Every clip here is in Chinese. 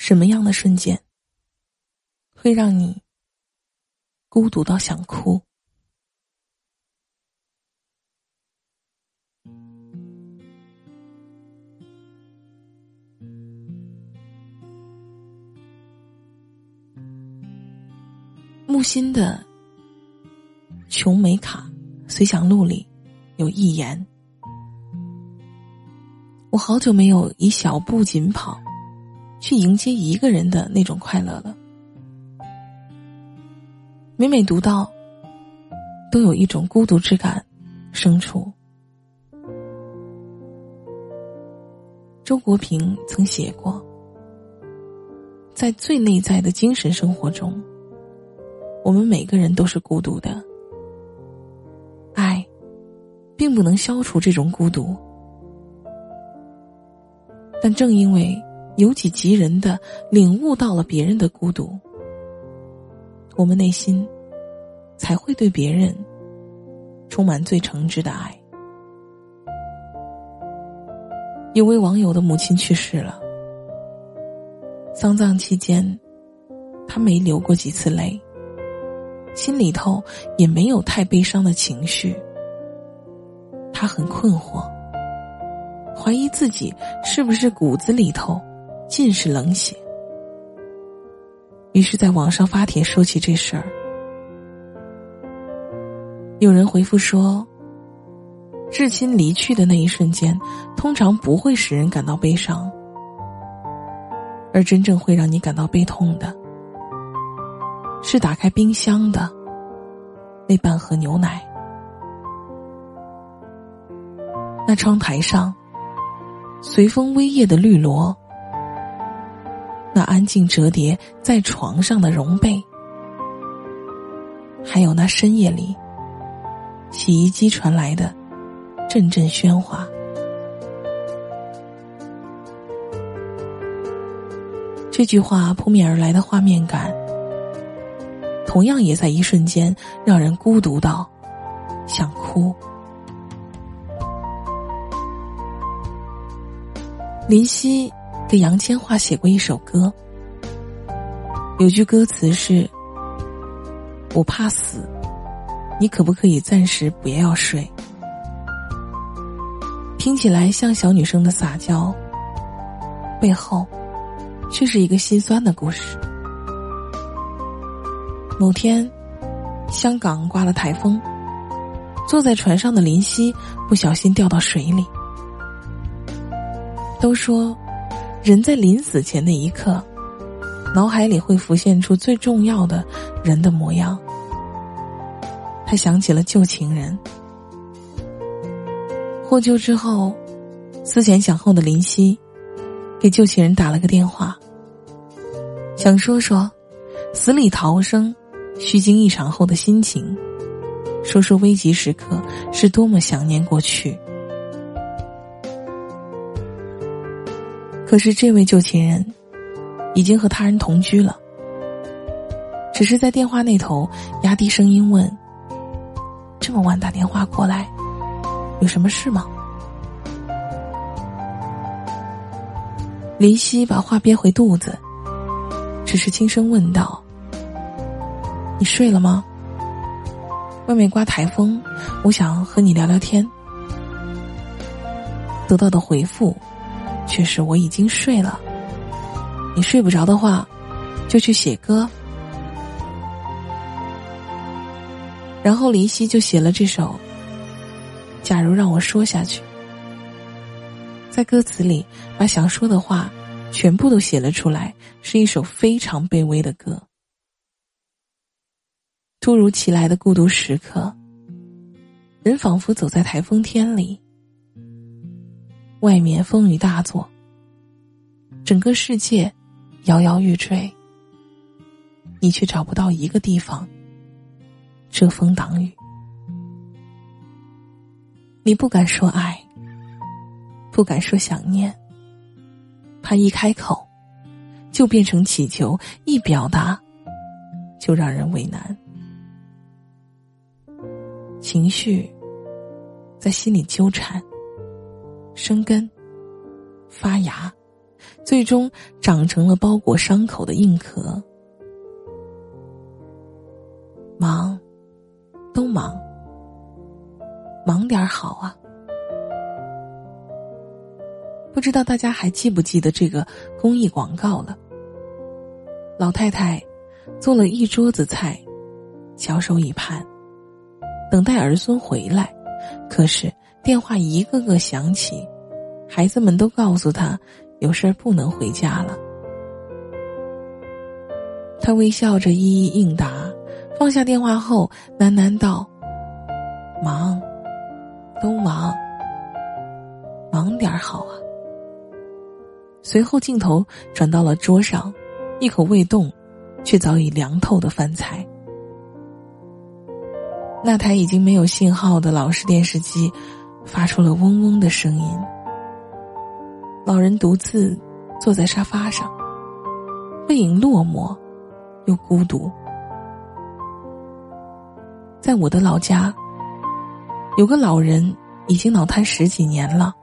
什么样的瞬间会让你孤独到想哭？木心的《琼美卡随想录》里有一言：“我好久没有以小步紧跑，去迎接一个人的那种快乐了。每每读到，都有一种孤独之感生出。”周国平曾写过，在最内在的精神生活中。我们每个人都是孤独的，爱，并不能消除这种孤独。但正因为由己及人的领悟到了别人的孤独，我们内心才会对别人充满最诚挚的爱。有位网友的母亲去世了，丧葬期间，他没流过几次泪。心里头也没有太悲伤的情绪，他很困惑，怀疑自己是不是骨子里头尽是冷血，于是在网上发帖说起这事儿。有人回复说：“至亲离去的那一瞬间，通常不会使人感到悲伤，而真正会让你感到悲痛的。”是打开冰箱的那半盒牛奶，那窗台上随风微曳的绿萝，那安静折叠在床上的绒被，还有那深夜里洗衣机传来的阵阵喧哗。这句话扑面而来的画面感。同样也在一瞬间让人孤独到想哭。林夕给杨千嬅写过一首歌，有句歌词是：“我怕死，你可不可以暂时不要睡？”听起来像小女生的撒娇，背后却是一个心酸的故事。某天，香港刮了台风，坐在船上的林夕不小心掉到水里。都说，人在临死前那一刻，脑海里会浮现出最重要的人的模样。他想起了旧情人，获救之后，思前想后的林夕，给旧情人打了个电话，想说说死里逃生。虚惊一场后的心情，说说危急时刻是多么想念过去。可是这位旧情人，已经和他人同居了，只是在电话那头压低声音问：“这么晚打电话过来，有什么事吗？”林夕把话憋回肚子，只是轻声问道。你睡了吗？外面刮台风，我想和你聊聊天。得到的回复却是我已经睡了。你睡不着的话，就去写歌。然后林夕就写了这首《假如让我说下去》，在歌词里把想说的话全部都写了出来，是一首非常卑微的歌。突如其来的孤独时刻，人仿佛走在台风天里，外面风雨大作，整个世界摇摇欲坠，你却找不到一个地方遮风挡雨。你不敢说爱，不敢说想念，怕一开口就变成乞求，一表达就让人为难。情绪在心里纠缠、生根、发芽，最终长成了包裹伤口的硬壳。忙，都忙，忙点好啊！不知道大家还记不记得这个公益广告了？老太太做了一桌子菜，翘首以盼，等待儿孙回来。可是电话一个个响起，孩子们都告诉他有事儿不能回家了。他微笑着一一应答，放下电话后喃喃道：“忙，都忙，忙点好啊。”随后镜头转到了桌上，一口未动，却早已凉透的饭菜。那台已经没有信号的老式电视机，发出了嗡嗡的声音。老人独自坐在沙发上，背影落寞，又孤独。在我的老家，有个老人已经脑瘫十几年了。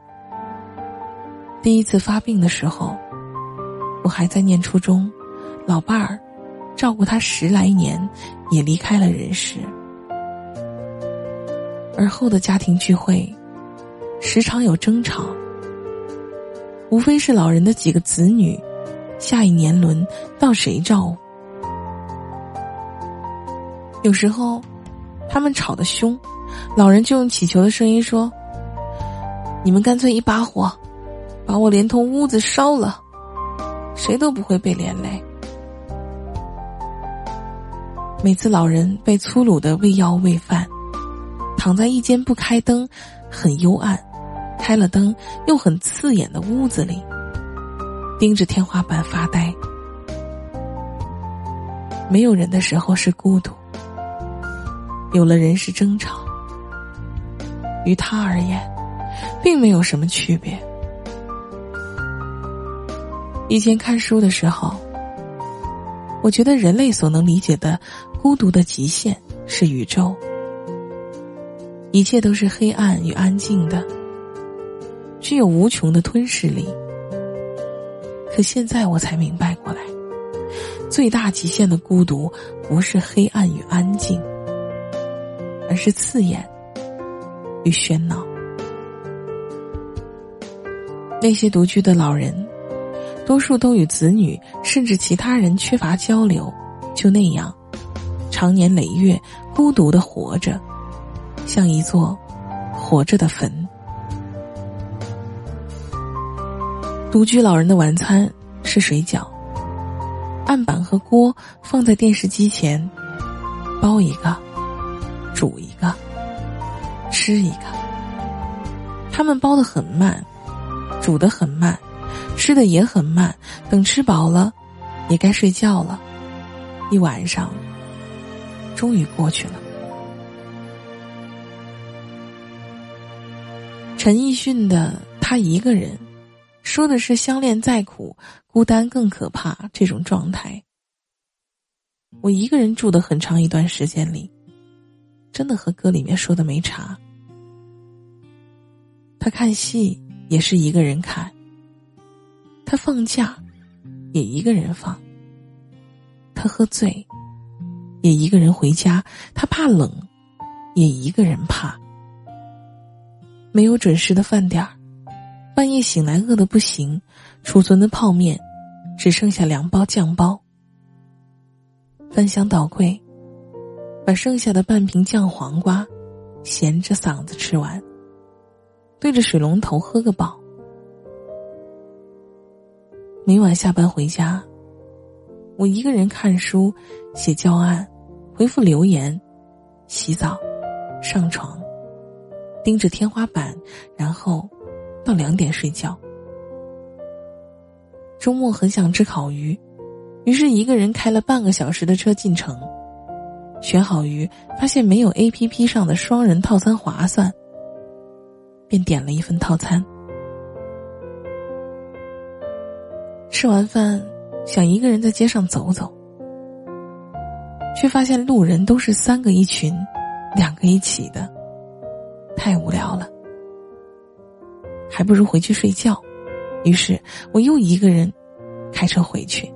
第一次发病的时候，我还在念初中，老伴儿照顾他十来年，也离开了人世。而后的家庭聚会，时常有争吵，无非是老人的几个子女，下一年轮到谁照顾？有时候，他们吵得凶，老人就用乞求的声音说：“你们干脆一把火，把我连同屋子烧了，谁都不会被连累。”每次老人被粗鲁的喂药喂饭。躺在一间不开灯、很幽暗、开了灯又很刺眼的屋子里，盯着天花板发呆。没有人的时候是孤独，有了人是争吵。于他而言，并没有什么区别。以前看书的时候，我觉得人类所能理解的孤独的极限是宇宙。一切都是黑暗与安静的，具有无穷的吞噬力。可现在我才明白过来，最大极限的孤独不是黑暗与安静，而是刺眼与喧闹。那些独居的老人，多数都与子女甚至其他人缺乏交流，就那样，长年累月孤独的活着。像一座活着的坟。独居老人的晚餐是水饺，案板和锅放在电视机前，包一个，煮一个，吃一个。他们包的很慢，煮的很慢，吃的也很慢。等吃饱了，也该睡觉了。一晚上终于过去了。陈奕迅的《他一个人》，说的是相恋再苦，孤单更可怕这种状态。我一个人住的很长一段时间里，真的和歌里面说的没差。他看戏也是一个人看，他放假也一个人放，他喝醉也一个人回家，他怕冷也一个人怕。没有准时的饭点儿，半夜醒来饿得不行，储存的泡面只剩下两包酱包。翻箱倒柜，把剩下的半瓶酱黄瓜咸着嗓子吃完，对着水龙头喝个饱。每晚下班回家，我一个人看书、写教案、回复留言、洗澡、上床。盯着天花板，然后到两点睡觉。周末很想吃烤鱼，于是一个人开了半个小时的车进城，选好鱼，发现没有 A P P 上的双人套餐划算，便点了一份套餐。吃完饭，想一个人在街上走走，却发现路人都是三个一群，两个一起的。太无聊了，还不如回去睡觉，于是我又一个人开车回去。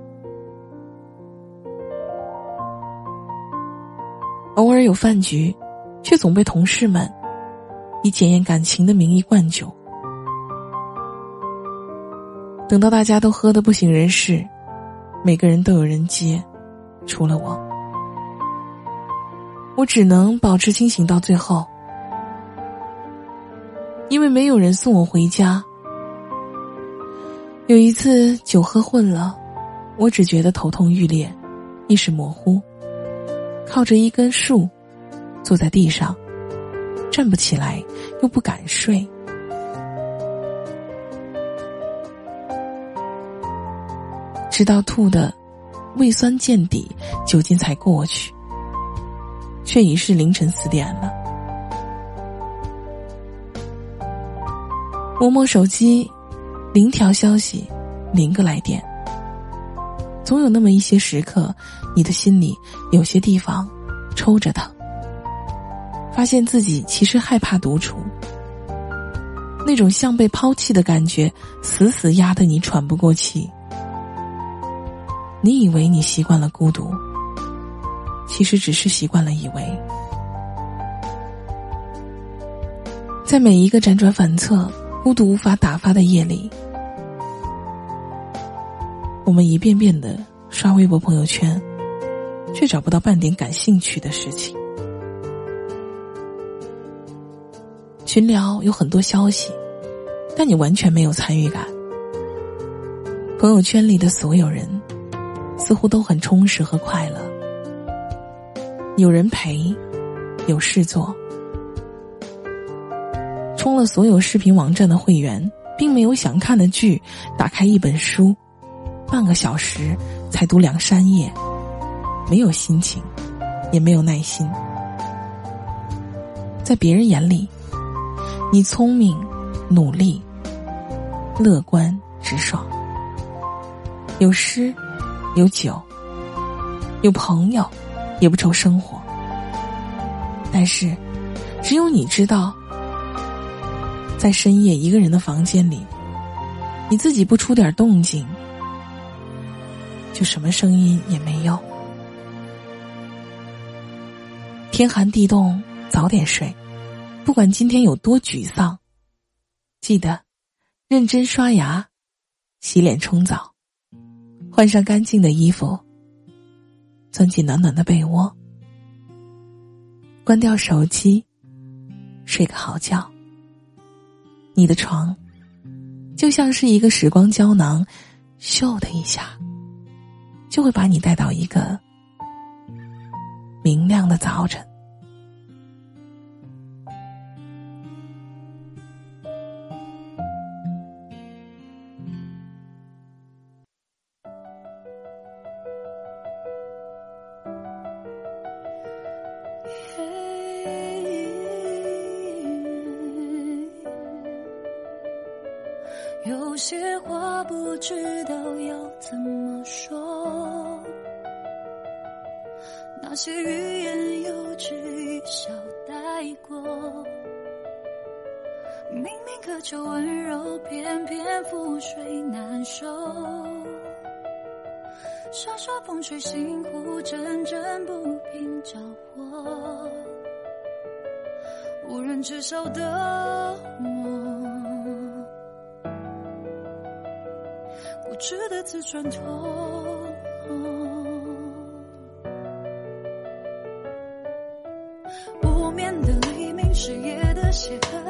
偶尔有饭局，却总被同事们以检验感情的名义灌酒。等到大家都喝得不省人事，每个人都有人接，除了我，我只能保持清醒到最后，因为没有人送我回家。有一次酒喝混了，我只觉得头痛欲裂，意识模糊，靠着一根树，坐在地上，站不起来，又不敢睡。直到吐的胃酸见底，酒精才过去，却已是凌晨四点了。摸摸手机，零条消息，零个来电。总有那么一些时刻，你的心里有些地方抽着疼，发现自己其实害怕独处，那种像被抛弃的感觉，死死压得你喘不过气。你以为你习惯了孤独，其实只是习惯了以为。在每一个辗转反侧、孤独无法打发的夜里，我们一遍遍的刷微博、朋友圈，却找不到半点感兴趣的事情。群聊有很多消息，但你完全没有参与感。朋友圈里的所有人。似乎都很充实和快乐，有人陪，有事做。充了所有视频网站的会员，并没有想看的剧，打开一本书，半个小时才读两三页，没有心情，也没有耐心。在别人眼里，你聪明、努力、乐观、直爽，有诗。有酒，有朋友，也不愁生活。但是，只有你知道，在深夜一个人的房间里，你自己不出点动静，就什么声音也没有。天寒地冻，早点睡。不管今天有多沮丧，记得认真刷牙、洗脸、冲澡。换上干净的衣服，钻进暖暖的被窝，关掉手机，睡个好觉。你的床就像是一个时光胶囊，咻的一下，就会把你带到一个明亮的早晨。有些话不知道要怎么说，那些欲言又止一笑带过。明明渴求温柔，偏偏覆水难收。沙沙风吹心湖，阵阵不平着火。无人知晓的我值得自转头，无眠的黎明，是夜的血痕。